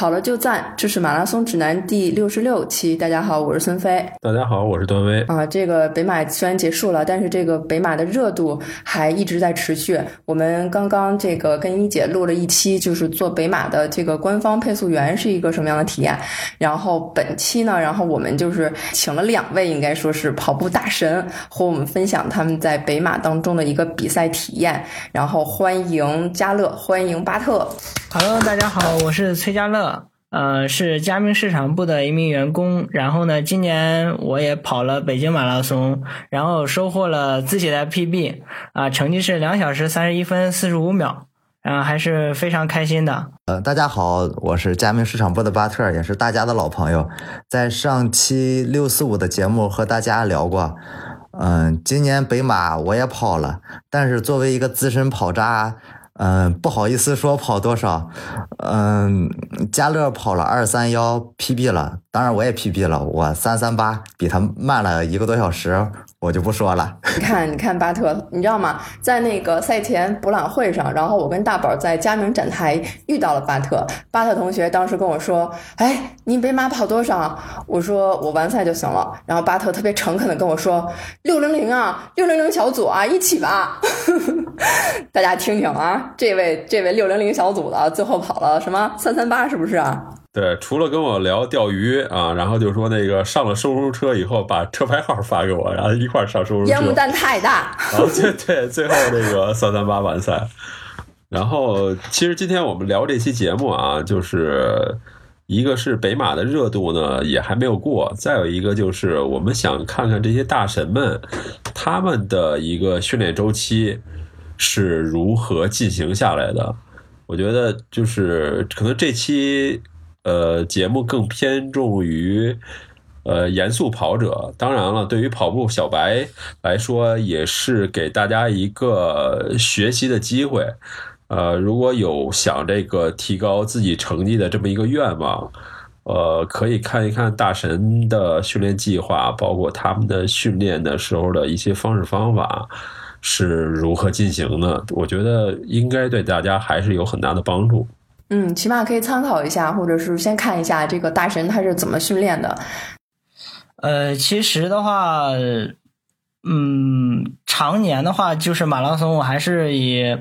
跑了就赞，这是马拉松指南第六十六期。大家好，我是孙飞。大家好，我是段威。啊，这个北马虽然结束了，但是这个北马的热度还一直在持续。我们刚刚这个跟一姐录了一期，就是做北马的这个官方配速员是一个什么样的体验。然后本期呢，然后我们就是请了两位，应该说是跑步大神，和我们分享他们在北马当中的一个比赛体验。然后欢迎嘉乐，欢迎巴特。Hello，大家好，我是崔家乐，呃，是佳明市场部的一名员工。然后呢，今年我也跑了北京马拉松，然后收获了自己的 PB，啊，成绩是两小时三十一分四十五秒，啊，还是非常开心的。呃，大家好，我是佳明市场部的巴特，也是大家的老朋友，在上期六四五的节目和大家聊过。嗯，今年北马我也跑了，但是作为一个资深跑渣。嗯，不好意思说跑多少，嗯，家乐跑了二三幺 PB 了，当然我也 PB 了，我三三八比他慢了一个多小时，我就不说了。你看，你看巴特，你知道吗？在那个赛前博览会上，然后我跟大宝在佳明展台遇到了巴特，巴特同学当时跟我说：“哎，你北马跑多少？”我说：“我完赛就行了。”然后巴特特别诚恳的跟我说：“六零零啊，六零零小组啊，一起吧。”大家听听啊。这位这位六零零小组的最后跑了什么三三八是不是啊？对，除了跟我聊钓鱼啊，然后就说那个上了收收车以后把车牌号发给我，然后一块上收收车。烟雾弹太大。然后对对，最后那个三三八完赛。然后其实今天我们聊这期节目啊，就是一个是北马的热度呢也还没有过，再有一个就是我们想看看这些大神们他们的一个训练周期。是如何进行下来的？我觉得就是可能这期呃节目更偏重于呃严肃跑者。当然了，对于跑步小白来说，也是给大家一个学习的机会。呃，如果有想这个提高自己成绩的这么一个愿望，呃，可以看一看大神的训练计划，包括他们的训练的时候的一些方式方法。是如何进行的？我觉得应该对大家还是有很大的帮助。嗯，起码可以参考一下，或者是先看一下这个大神他是怎么训练的。呃，其实的话，嗯，常年的话就是马拉松，我还是以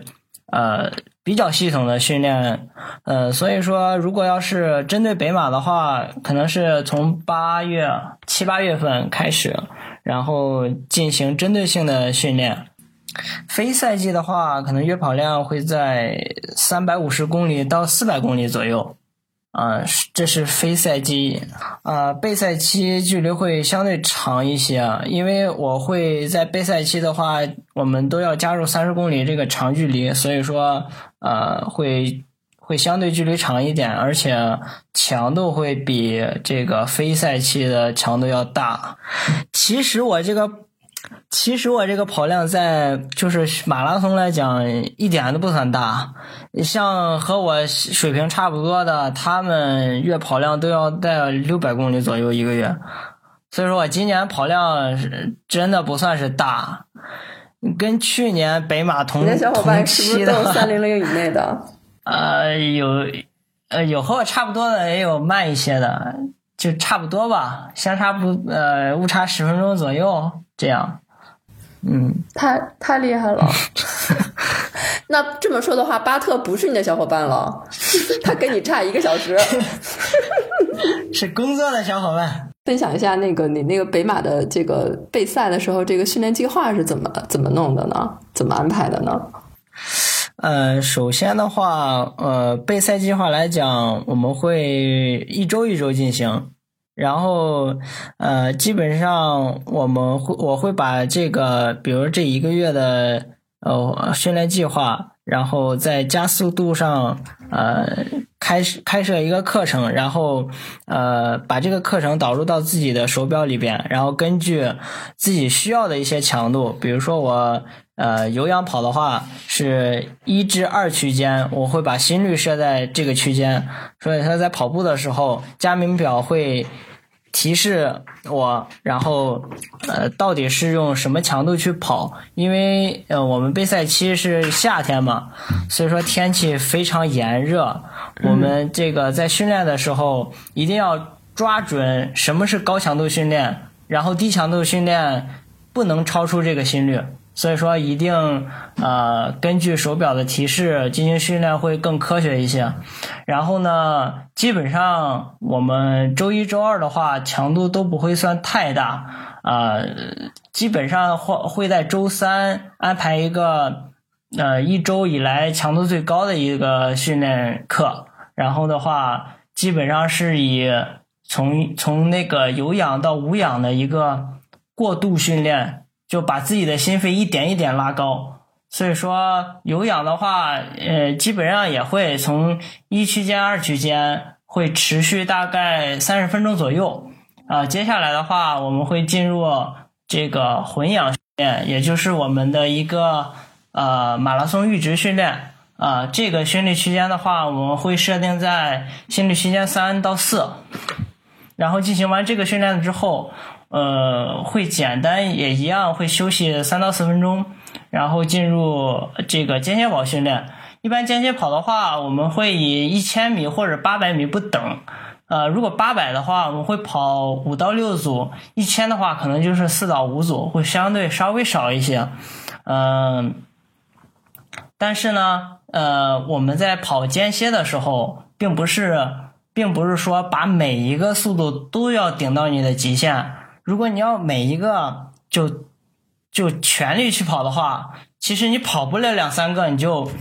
呃比较系统的训练。呃，所以说，如果要是针对北马的话，可能是从八月七八月份开始，然后进行针对性的训练。非赛季的话，可能约跑量会在三百五十公里到四百公里左右，啊，这是非赛季。啊，备赛期距离会相对长一些，因为我会在备赛期的话，我们都要加入三十公里这个长距离，所以说，呃，会会相对距离长一点，而且强度会比这个非赛期的强度要大。其实我这个。其实我这个跑量在就是马拉松来讲一点都不算大，像和我水平差不多的，他们月跑量都要在六百公里左右一个月，所以说我今年跑量真的不算是大，跟去年北马同同期的三 零零以内的，呃有呃有和我差不多的，也有慢一些的，就差不多吧，相差不呃误差十分钟左右。这样，嗯，太太厉害了。那这么说的话，巴特不是你的小伙伴了，他跟你差一个小时，是工作的小伙伴。分享一下那个你那个北马的这个备赛的时候，这个训练计划是怎么怎么弄的呢？怎么安排的呢？呃，首先的话，呃，备赛计划来讲，我们会一周一周进行。然后，呃，基本上我们会我会把这个，比如这一个月的呃训练计划，然后在加速度上，呃，开始开设一个课程，然后呃把这个课程导入到自己的手表里边，然后根据自己需要的一些强度，比如说我呃有氧跑的话是一至二区间，我会把心率设在这个区间，所以他在跑步的时候，佳明表会。提示我，然后呃，到底是用什么强度去跑？因为呃，我们备赛期是夏天嘛，所以说天气非常炎热。我们这个在训练的时候一定要抓准什么是高强度训练，然后低强度训练不能超出这个心率。所以说，一定呃根据手表的提示进行训练会更科学一些。然后呢，基本上我们周一周二的话，强度都不会算太大啊、基本上会会在周三安排一个呃一周以来强度最高的一个训练课。然后的话，基本上是以从从那个有氧到无氧的一个过渡训练。就把自己的心肺一点一点拉高，所以说有氧的话，呃，基本上也会从一区间、二区间会持续大概三十分钟左右。啊、接下来的话，我们会进入这个混氧训练，也就是我们的一个呃马拉松阈值训练。啊、这个心率区间的话，我们会设定在心率区间三到四，然后进行完这个训练之后。呃，会简单也一样，会休息三到四分钟，然后进入这个间歇跑训练。一般间歇跑的话，我们会以一千米或者八百米不等。呃，如果八百的话，我们会跑五到六组；一千的话，可能就是四到五组，会相对稍微少一些。嗯、但是呢，呃，我们在跑间歇的时候，并不是，并不是说把每一个速度都要顶到你的极限。如果你要每一个就就全力去跑的话，其实你跑不了两三个你就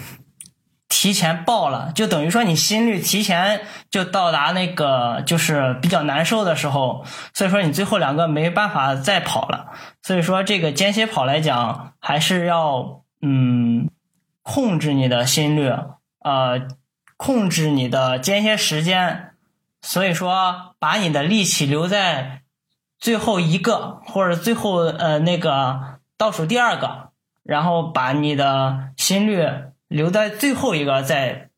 提前爆了，就等于说你心率提前就到达那个就是比较难受的时候，所以说你最后两个没办法再跑了。所以说这个间歇跑来讲，还是要嗯控制你的心率，呃，控制你的间歇时间。所以说，把你的力气留在。最后一个或者最后呃那个倒数第二个，然后把你的心率留在最后一个再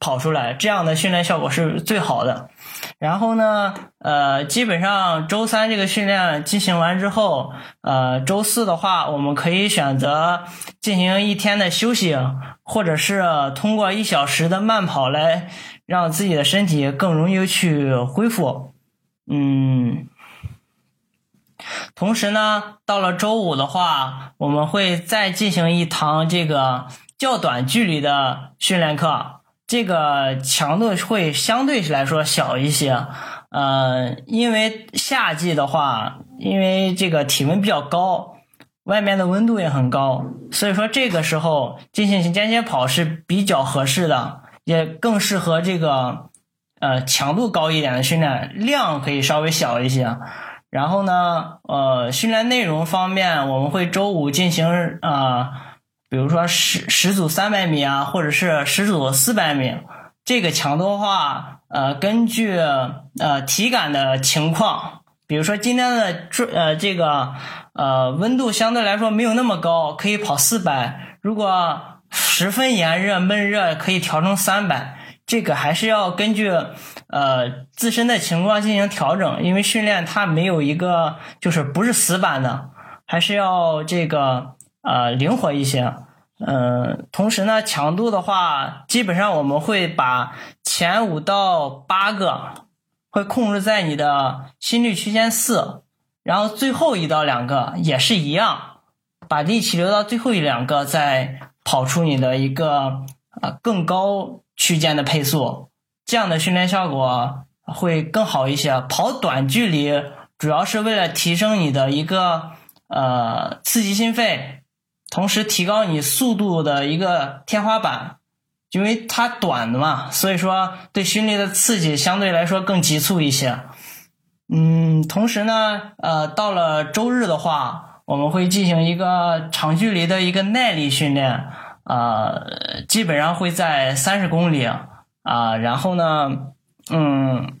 跑出来，这样的训练效果是最好的。然后呢，呃，基本上周三这个训练进行完之后，呃，周四的话，我们可以选择进行一天的休息，或者是通过一小时的慢跑来让自己的身体更容易去恢复。嗯。同时呢，到了周五的话，我们会再进行一堂这个较短距离的训练课，这个强度会相对来说小一些。呃，因为夏季的话，因为这个体温比较高，外面的温度也很高，所以说这个时候进行间歇跑是比较合适的，也更适合这个呃强度高一点的训练，量可以稍微小一些。然后呢，呃，训练内容方面，我们会周五进行啊、呃，比如说十十组三百米啊，或者是十组四百米。这个强度的话，呃，根据呃体感的情况，比如说今天的这呃这个呃温度相对来说没有那么高，可以跑四百；如果十分炎热闷热，可以调成三百。这个还是要根据呃自身的情况进行调整，因为训练它没有一个就是不是死板的，还是要这个呃灵活一些。嗯、同时呢，强度的话，基本上我们会把前五到八个会控制在你的心率区间四，然后最后一到两个也是一样，把力气留到最后一两个，再跑出你的一个啊、更高。区间的配速，这样的训练效果会更好一些。跑短距离主要是为了提升你的一个呃刺激心肺，同时提高你速度的一个天花板，因为它短的嘛，所以说对心率的刺激相对来说更急促一些。嗯，同时呢，呃，到了周日的话，我们会进行一个长距离的一个耐力训练。呃，基本上会在三十公里啊、然后呢，嗯，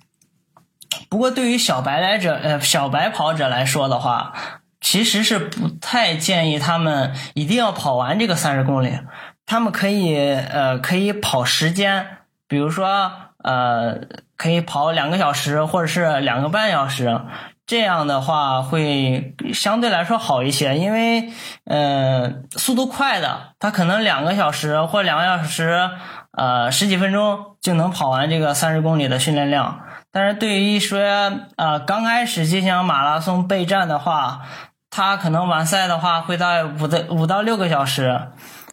不过对于小白来者呃小白跑者来说的话，其实是不太建议他们一定要跑完这个三十公里，他们可以呃可以跑时间，比如说呃可以跑两个小时或者是两个半小时，这样的话会相对来说好一些，因为呃速度快的，他可能两个小时或两个小时呃十几分钟就能跑完这个三十公里的训练量。但是对于一说呃刚开始进行马拉松备战的话，他可能完赛的话会在五到五到六个小时。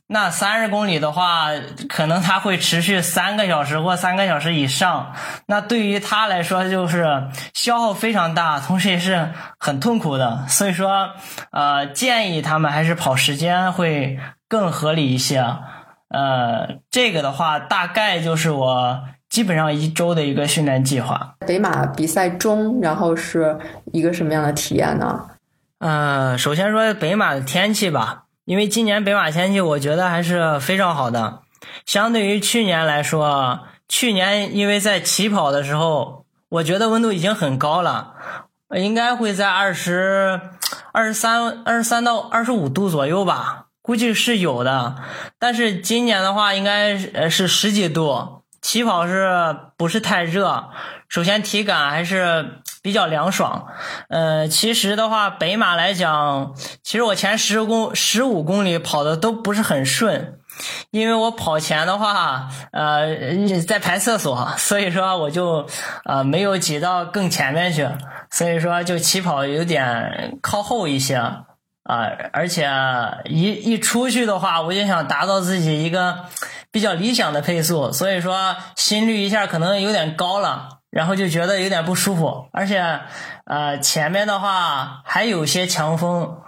那三十公里的话，可能它会持续三个小时或三个小时以上。那对于他来说，就是消耗非常大，同时也是很痛苦的。所以说，呃，建议他们还是跑时间会更合理一些。呃，这个的话，大概就是我基本上一周的一个训练计划。北马比赛中，然后是一个什么样的体验呢？呃，首先说北马的天气吧。因为今年北马天气，我觉得还是非常好的。相对于去年来说，去年因为在起跑的时候，我觉得温度已经很高了，应该会在二十二十三、二十三到二十五度左右吧，估计是有的。但是今年的话，应该是十几度，起跑是不是太热？首先体感还是。比较凉爽，呃，其实的话，北马来讲，其实我前十公十五公里跑的都不是很顺，因为我跑前的话，呃，在排厕所，所以说我就呃没有挤到更前面去，所以说就起跑有点靠后一些啊，而且一一出去的话，我就想达到自己一个比较理想的配速，所以说心率一下可能有点高了。然后就觉得有点不舒服，而且，呃，前面的话还有些强风，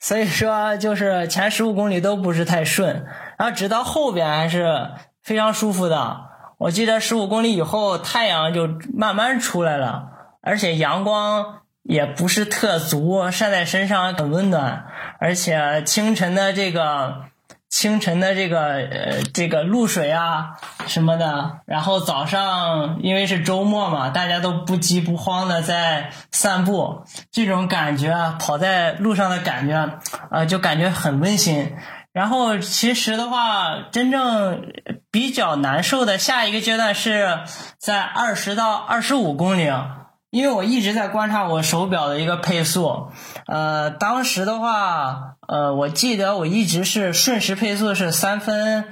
所以说就是前十五公里都不是太顺，然后直到后边还是非常舒服的。我记得十五公里以后太阳就慢慢出来了，而且阳光也不是特足，晒在身上很温暖，而且清晨的这个。清晨的这个呃这个露水啊什么的，然后早上因为是周末嘛，大家都不急不慌的在散步，这种感觉啊，跑在路上的感觉啊，就感觉很温馨。然后其实的话，真正比较难受的下一个阶段是在二十到二十五公里。因为我一直在观察我手表的一个配速，呃，当时的话，呃，我记得我一直是瞬时配速是三分，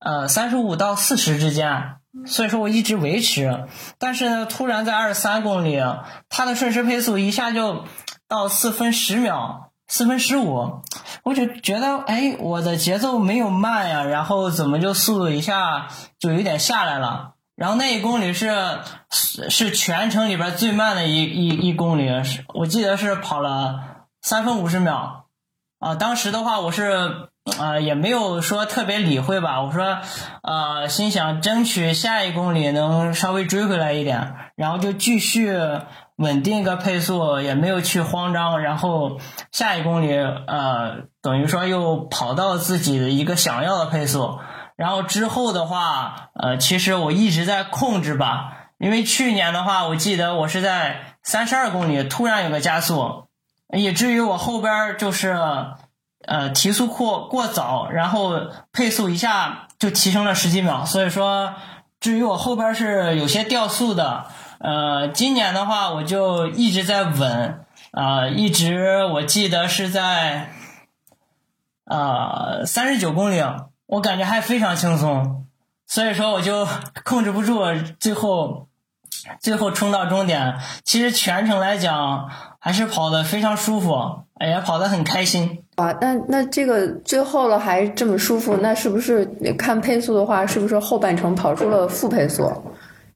呃，三十五到四十之间，所以说我一直维持。但是呢，突然在二十三公里，它的瞬时配速一下就到四分十秒，四分十五，我就觉得，哎，我的节奏没有慢呀，然后怎么就速度一下就有点下来了？然后那一公里是是全程里边最慢的一一一公里，是我记得是跑了三分五十秒，啊，当时的话我是啊也没有说特别理会吧，我说呃心想争取下一公里能稍微追回来一点，然后就继续稳定一个配速，也没有去慌张，然后下一公里呃等于说又跑到自己的一个想要的配速。然后之后的话，呃，其实我一直在控制吧，因为去年的话，我记得我是在三十二公里突然有个加速，以至于我后边就是，呃，提速过过早，然后配速一下就提升了十几秒，所以说，至于我后边是有些掉速的，呃，今年的话我就一直在稳，啊，一直我记得是在，呃，三十九公里。我感觉还非常轻松，所以说我就控制不住，最后最后冲到终点。其实全程来讲还是跑的非常舒服，也跑得很开心。哇，那那这个最后了还这么舒服，那是不是看配速的话，是不是后半程跑出了负配速？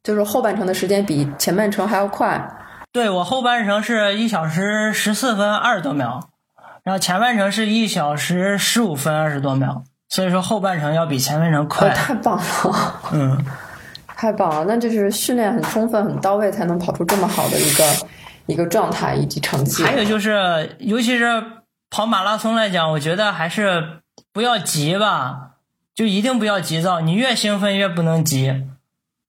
就是后半程的时间比前半程还要快？对我后半程是一小时十四分二十多秒，然后前半程是一小时十五分二十多秒。所以说后半程要比前半程快，太棒了，嗯，太棒了，那就是训练很充分、很到位，才能跑出这么好的一个一个状态以及成绩。还有就是，尤其是跑马拉松来讲，我觉得还是不要急吧，就一定不要急躁，你越兴奋越不能急。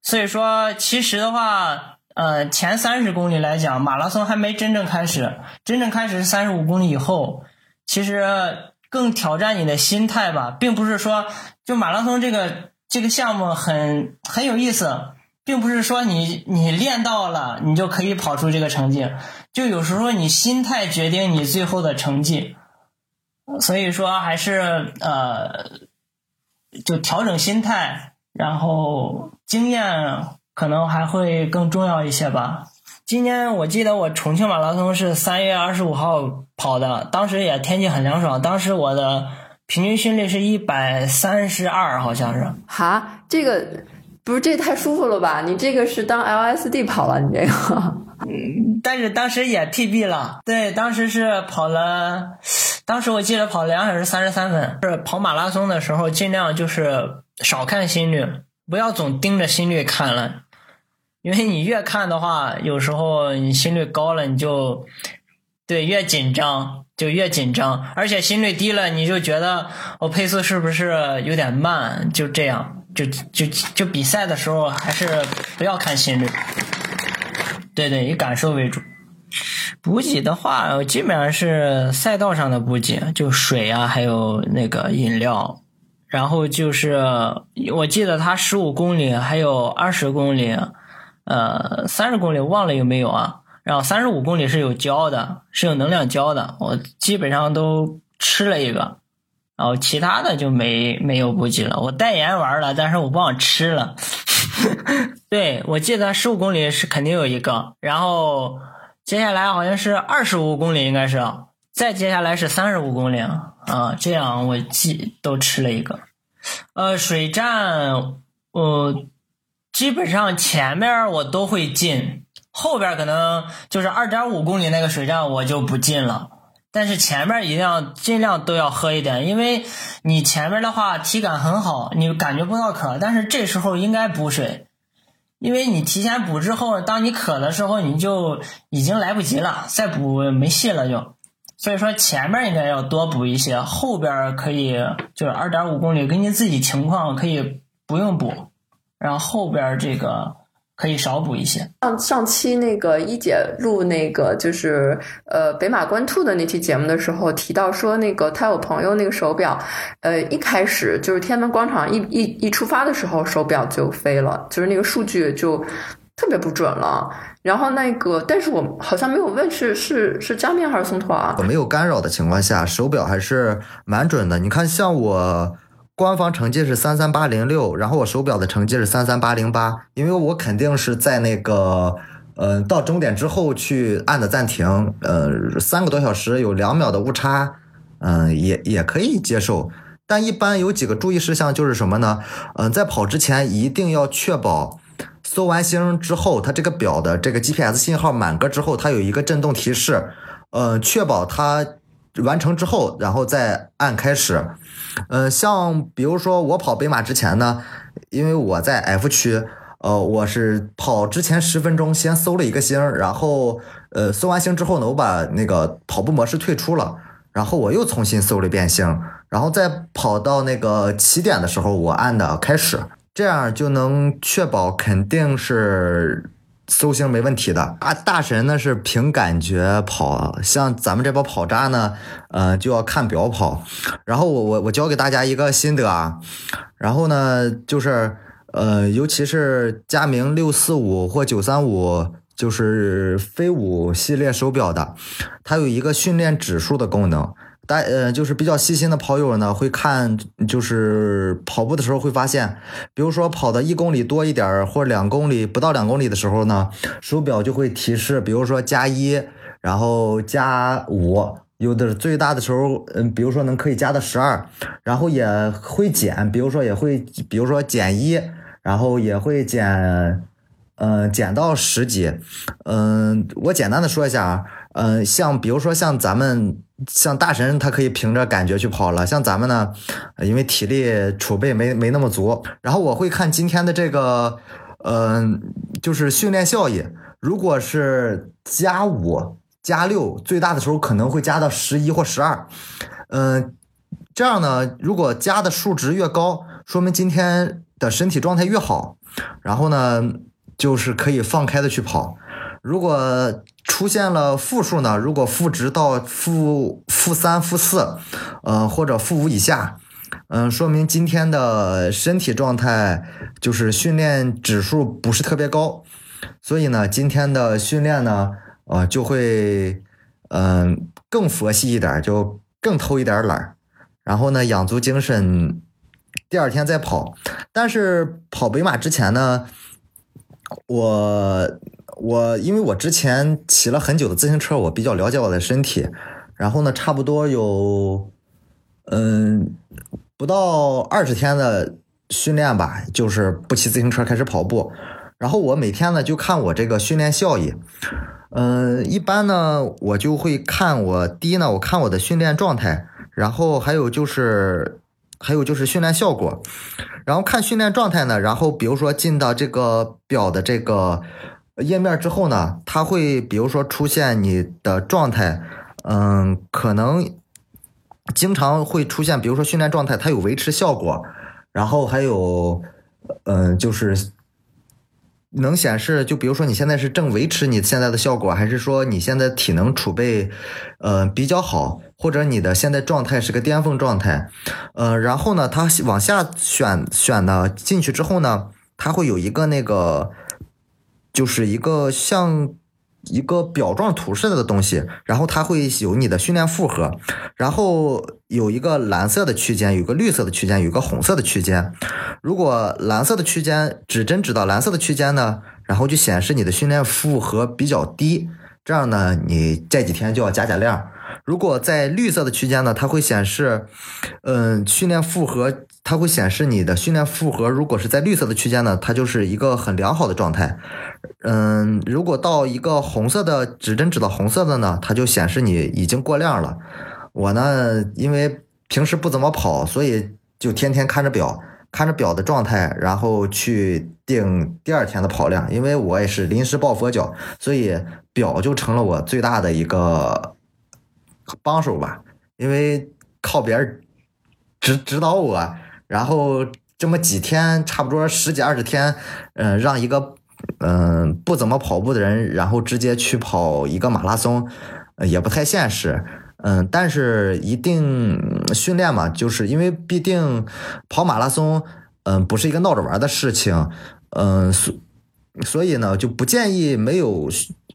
所以说，其实的话，呃，前三十公里来讲，马拉松还没真正开始，真正开始是三十五公里以后，其实。更挑战你的心态吧，并不是说就马拉松这个这个项目很很有意思，并不是说你你练到了你就可以跑出这个成绩，就有时候你心态决定你最后的成绩，所以说还是呃，就调整心态，然后经验可能还会更重要一些吧。今年我记得我重庆马拉松是三月二十五号跑的，当时也天气很凉爽，当时我的平均心率是一百三十二，好像是。哈，这个不是这太舒服了吧？你这个是当 LSD 跑了，你这个。嗯但是当时也 PB 了，对，当时是跑了，当时我记得跑两小时三十三分。是跑马拉松的时候，尽量就是少看心率，不要总盯着心率看了。因为你越看的话，有时候你心率高了，你就对越紧张，就越紧张，而且心率低了，你就觉得我配速是不是有点慢？就这样，就就就比赛的时候还是不要看心率，对对，以感受为主。补给的话，基本上是赛道上的补给，就水啊，还有那个饮料。然后就是我记得他十五公里还有二十公里。呃，三十公里忘了有没有啊？然后三十五公里是有胶的，是有能量胶的，我基本上都吃了一个，然后其他的就没没有补给了。我代言玩了，但是我忘吃了。对，我记得十五公里是肯定有一个，然后接下来好像是二十五公里，应该是，再接下来是三十五公里啊，这样我记都吃了一个。呃，水站，我。基本上前面我都会进，后边可能就是二点五公里那个水站我就不进了。但是前面一定要尽量都要喝一点，因为你前面的话体感很好，你感觉不到渴，但是这时候应该补水，因为你提前补之后，当你渴的时候你就已经来不及了，再补没戏了就。所以说前面应该要多补一些，后边可以就是二点五公里，根据自己情况可以不用补。然后后边这个可以少补一些。上上期那个一姐录那个就是呃北马关兔的那期节目的时候提到说，那个她有朋友那个手表，呃一开始就是天安门广场一一一出发的时候手表就飞了，就是那个数据就特别不准了。然后那个，但是我好像没有问是是是加面还是松拓啊？我没有干扰的情况下，手表还是蛮准的。你看，像我。官方成绩是三三八零六，然后我手表的成绩是三三八零八，因为我肯定是在那个，呃，到终点之后去按的暂停，呃，三个多小时有两秒的误差，嗯，也也可以接受。但一般有几个注意事项就是什么呢？嗯，在跑之前一定要确保搜完星之后，它这个表的这个 GPS 信号满格之后，它有一个震动提示，呃，确保它。完成之后，然后再按开始。嗯，像比如说我跑北马之前呢，因为我在 F 区，呃，我是跑之前十分钟先搜了一个星，然后呃搜完星之后呢，我把那个跑步模式退出了，然后我又重新搜了一遍星，然后再跑到那个起点的时候，我按的开始，这样就能确保肯定是。搜星没问题的啊，大神呢是凭感觉跑，像咱们这帮跑渣呢，呃就要看表跑。然后我我我教给大家一个心得啊，然后呢就是呃尤其是佳明六四五或九三五，就是飞五系列手表的，它有一个训练指数的功能。大呃，就是比较细心的跑友呢，会看，就是跑步的时候会发现，比如说跑的一公里多一点儿或两公里不到两公里的时候呢，手表就会提示，比如说加一，然后加五，有的最大的时候，嗯，比如说能可以加到十二，然后也会减，比如说也会，比如说减一，然后也会减，嗯，减到十几，嗯，我简单的说一下啊，嗯，像比如说像咱们。像大神他可以凭着感觉去跑了，像咱们呢，因为体力储备没没那么足，然后我会看今天的这个，嗯，就是训练效益，如果是加五加六，最大的时候可能会加到十一或十二，嗯，这样呢，如果加的数值越高，说明今天的身体状态越好，然后呢，就是可以放开的去跑。如果出现了负数呢？如果负值到负负三、负四，呃，或者负五以下，嗯，说明今天的身体状态就是训练指数不是特别高，所以呢，今天的训练呢，呃，就会嗯、更佛系一点，就更偷一点懒，然后呢，养足精神，第二天再跑。但是跑北马之前呢，我我因为我之前骑了很久的自行车，我比较了解我的身体，然后呢，差不多有嗯不到二十天的训练吧，就是不骑自行车开始跑步，然后我每天呢就看我这个训练效益，嗯，一般呢我就会看我第一呢，我看我的训练状态，然后还有就是还有就是训练效果，然后看训练状态呢，然后比如说进到这个表的这个页面之后呢，它会比如说出现你的状态，嗯，可能经常会出现，比如说训练状态它有维持效果，然后还有，嗯，就是能显示，就比如说你现在是正维持你现在的效果，还是说你现在体能储备，呃，比较好，或者你的现在状态是个巅峰状态，呃，然后呢，它往下选选呢进去之后呢，它会有一个那个，就是一个像一个表状图似的东西，然后它会有你的训练负荷，然后有一个蓝色的区间，有个绿色的区间，有个红色的区间。如果蓝色的区间指针指到蓝色的区间呢，然后就显示你的训练负荷比较低，这样呢，你这几天就要加加量。如果在绿色的区间呢，它会显示，嗯，训练负荷，它会显示你的训练负荷。如果是在绿色的区间呢，它就是一个很良好的状态。嗯，如果到一个红色的指针指到红色的呢，它就显示你已经过量了。我呢，因为平时不怎么跑，所以就天天看着表，看着表的状态，然后去定第二天的跑量。因为我也是临时抱佛脚，所以表就成了我最大的一个帮手吧。因为靠别人指指导我，然后这么几天，差不多十几二十天，嗯、让一个嗯、不怎么跑步的人，然后直接去跑一个马拉松，也不太现实。嗯，但是一定训练嘛，就是因为毕竟跑马拉松，嗯，不是一个闹着玩的事情，嗯，所所以呢，就不建议没有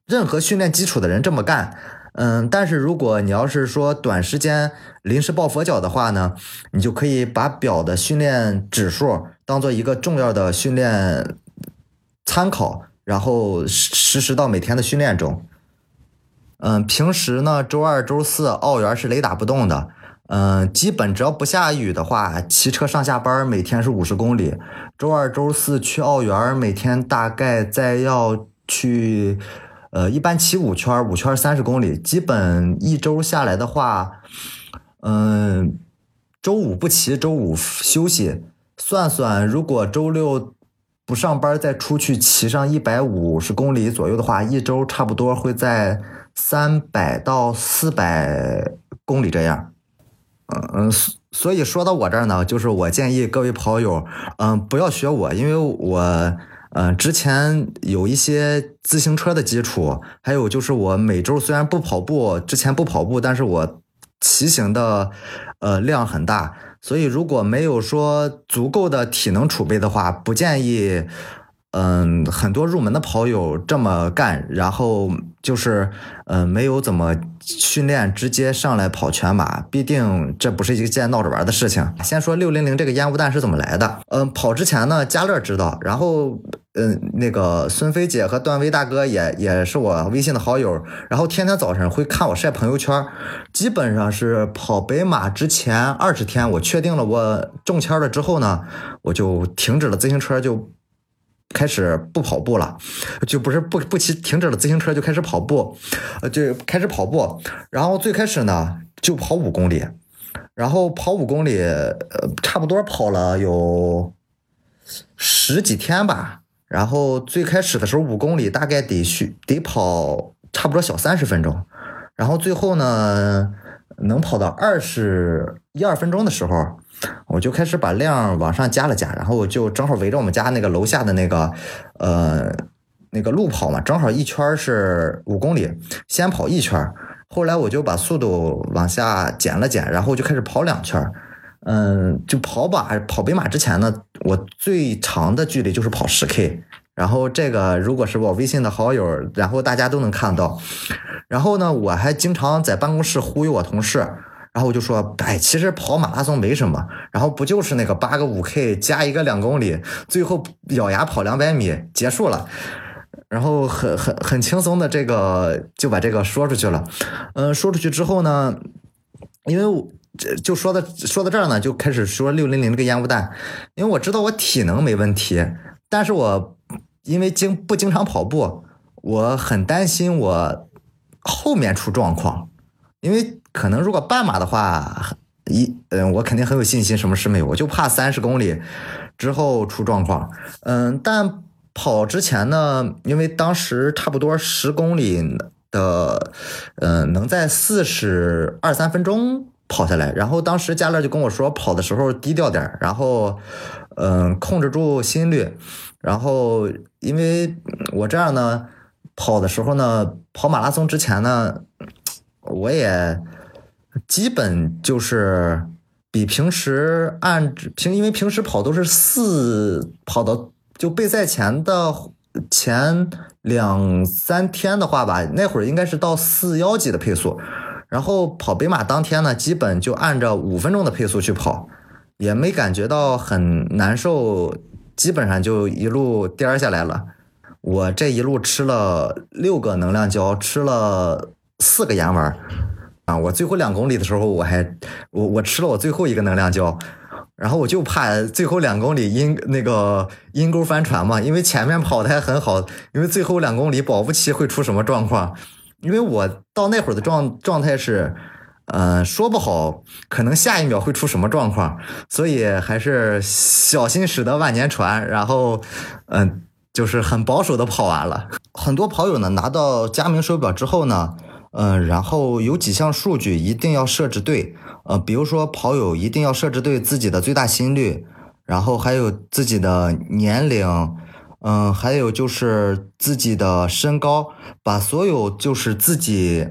任何训练基础的人这么干。嗯，但是如果你要是说短时间临时抱佛脚的话呢，你就可以把表的训练指数当做一个重要的训练参考，然后实实施到每天的训练中。嗯，平时呢，周二、周四澳园是雷打不动的。嗯，基本只要不下雨的话，骑车上下班每天是五十公里。周二、周四去澳园，每天大概再要去，呃，一般骑五圈，五圈三十公里。基本一周下来的话，嗯，周五不骑，周五休息。算算，如果周六不上班，再出去骑上一百五十公里左右的话，一周差不多会在三百到四百公里这样。嗯嗯，所所以说到我这儿呢，就是我建议各位跑友，嗯，不要学我，因为我，嗯，之前有一些自行车的基础，还有就是我每周虽然不跑步，之前不跑步，但是我骑行的，呃，量很大，所以如果没有说足够的体能储备的话，不建议。嗯，很多入门的跑友这么干，然后就是，嗯，没有怎么训练，直接上来跑全马，毕竟这不是一件闹着玩的事情。先说六零零这个烟雾弹是怎么来的？嗯，跑之前呢，加乐知道，然后，嗯，那个孙飞姐和段威大哥也也是我微信的好友，然后天天早晨会看我晒朋友圈，基本上是跑北马之前二十天，我确定了我中签了之后呢，我就停止了自行车就。开始不跑步了，就不是不不骑，停止了自行车就开始跑步，呃，就开始跑步。然后最开始呢就跑五公里，然后跑五公里，差不多跑了有十几天吧。然后最开始的时候五公里大概得需得跑差不多小三十分钟，然后最后呢能跑到二十一二分钟的时候。我就开始把量往上加了加，然后我就正好围着我们家那个楼下的那个，呃，那个路跑嘛，正好一圈是五公里，先跑一圈，后来我就把速度往下减了减，然后就开始跑两圈，嗯，就跑马跑北马之前呢，我最长的距离就是跑十 K。然后这个如果是我微信的好友，然后大家都能看到。然后呢，我还经常在办公室忽悠我同事，然后我就说，哎，其实跑马拉松没什么，然后不就是那个八个五 K 加一个两公里，最后咬牙跑两百米结束了。然后很很很轻松的这个就把这个说出去了。嗯，说出去之后呢，因为这就说到说到这儿呢，就开始说六零零这个烟雾弹，因为我知道我体能没问题，但是我。因为经不经常跑步，我很担心我后面出状况。因为可能如果半马的话，一嗯，我肯定很有信心，什么事没有，我就怕三十公里之后出状况。嗯，但跑之前呢，因为当时差不多十公里的，嗯，能在四十二三分钟跑下来。然后当时佳乐就跟我说，跑的时候低调点，然后嗯，控制住心率。然后，因为我这样呢，跑的时候呢，跑马拉松之前呢，我也基本就是比平时按平，因为平时跑都是四跑到就备赛前的前两三天的话吧，那会儿应该是到四幺几的配速，然后跑北马当天呢，基本就按照五分钟的配速去跑，也没感觉到很难受。基本上就一路颠下来了，我这一路吃了六个能量胶，吃了四个盐丸啊！我最后两公里的时候，我还我我吃了我最后一个能量胶，然后我就怕最后两公里阴那个阴沟翻船嘛，因为前面跑的还很好，因为最后两公里保不齐会出什么状况，因为我到那会儿的状状态是。呃，说不好，可能下一秒会出什么状况，所以还是小心驶得万年船。然后，嗯，就是很保守的跑完了。很多跑友呢拿到佳明手表之后呢，嗯，然后有几项数据一定要设置对，呃，比如说跑友一定要设置对自己的最大心率，然后还有自己的年龄，嗯，还有就是自己的身高，把所有就是自己。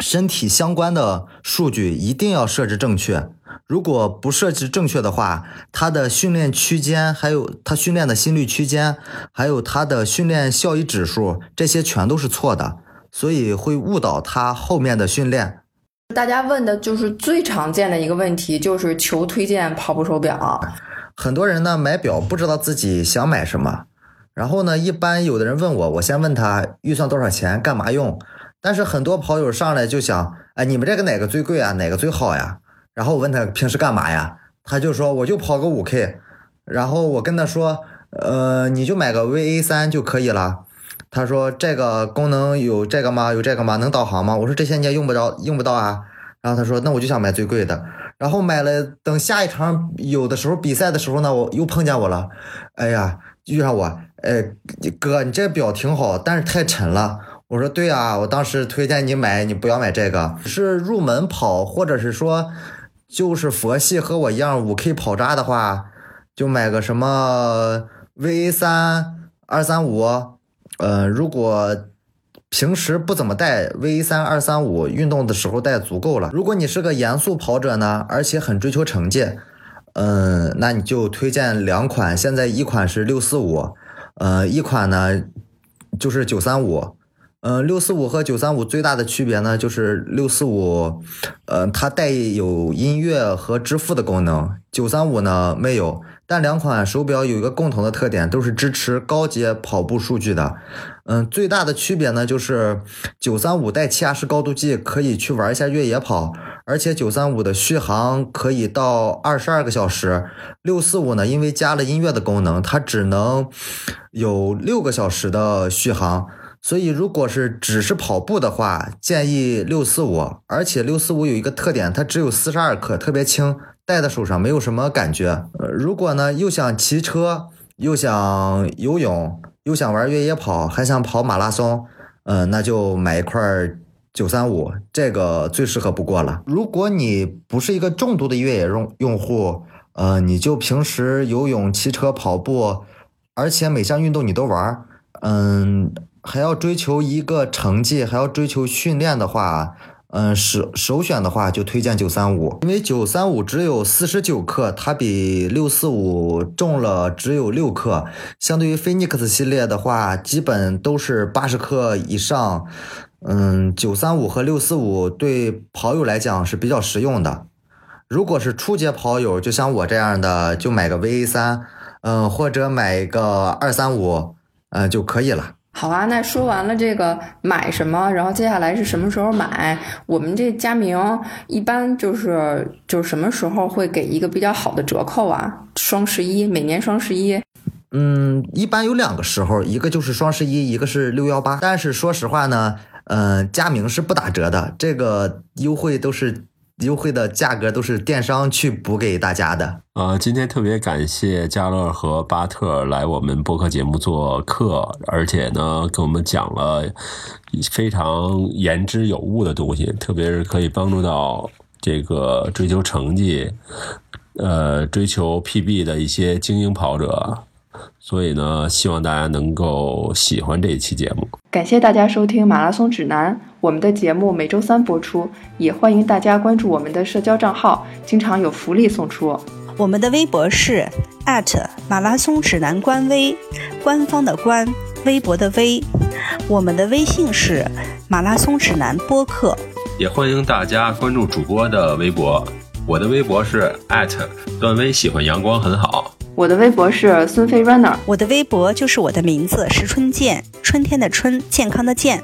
身体相关的数据一定要设置正确，如果不设置正确的话，他的训练区间，还有他训练的心率区间，还有他的训练效益指数，这些全都是错的，所以会误导他后面的训练。大家问的就是最常见的一个问题，就是求推荐跑步手表。很多人呢买表不知道自己想买什么，然后呢，一般有的人问我，我先问他预算多少钱，干嘛用。但是很多跑友上来就想，哎，你们这个哪个最贵啊？哪个最好呀？然后我问他平时干嘛呀？他就说我就跑个五 K。然后我跟他说，呃，你就买个 VA 三就可以了。他说这个功能有这个吗？有这个吗？能导航吗？我说这些你也用不着，用不到啊。然后他说那我就想买最贵的。然后买了，等下一场有的时候比赛的时候呢，我又碰见我了。哎呀，遇上我，哎，哥，你这表挺好，但是太沉了。我说对啊，我当时推荐你买，你不要买这个，是入门跑，或者是说就是佛系和我一样五 K 跑渣的话，就买个什么 V 三二三五，呃，如果平时不怎么带 V 三二三五，运动的时候带足够了。如果你是个严肃跑者呢，而且很追求成绩，嗯，那你就推荐两款，现在一款是六四五，呃，一款呢就是九三五。嗯，六四五和九三五最大的区别呢，就是六四五，呃，它带有音乐和支付的功能，九三五呢没有。但两款手表有一个共同的特点，都是支持高阶跑步数据的。嗯，最大的区别呢，就是九三五带气压式高度计，可以去玩一下越野跑，而且九三五的续航可以到二十二个小时。六四五呢，因为加了音乐的功能，它只能有六个小时的续航。所以，如果是只是跑步的话，建议六四五。而且六四五有一个特点，它只有四十二克，特别轻，戴在手上没有什么感觉。呃，如果呢又想骑车，又想游泳，又想玩越野跑，还想跑马拉松，嗯，那就买一块九三五，这个最适合不过了。如果你不是一个重度的越野用用户，呃，你就平时游泳、骑车、跑步，而且每项运动你都玩，嗯。还要追求一个成绩，还要追求训练的话，嗯，首首选的话就推荐九三五，因为九三五只有四十九克，它比六四五重了只有六克。相对于菲尼克斯系列的话，基本都是八十克以上。嗯，九三五和六四五对跑友来讲是比较实用的。如果是初阶跑友，就像我这样的，就买个 VA 三，嗯，或者买一个二三五，嗯就可以了。好啊，那说完了这个买什么，然后接下来是什么时候买？我们这佳明一般就是就是什么时候会给一个比较好的折扣啊？双十一，每年双十一。嗯，一般有两个时候，一个就是双十一，一个是六幺八。但是说实话呢，嗯，佳明是不打折的，这个优惠都是。优惠的价格都是电商去补给大家的。呃，今天特别感谢嘉乐和巴特来我们播客节目做客，而且呢，跟我们讲了非常言之有物的东西，特别是可以帮助到这个追求成绩、呃追求 PB 的一些精英跑者。所以呢，希望大家能够喜欢这一期节目。感谢大家收听《马拉松指南》，我们的节目每周三播出，也欢迎大家关注我们的社交账号，经常有福利送出。我们的微博是马拉松指南官微，官方的官，微博的微。我们的微信是马拉松指南播客，也欢迎大家关注主播的微博。我的微博是段威，喜欢阳光很好。我的微博是孙飞 runner，我的微博就是我的名字石春健，春天的春，健康的健。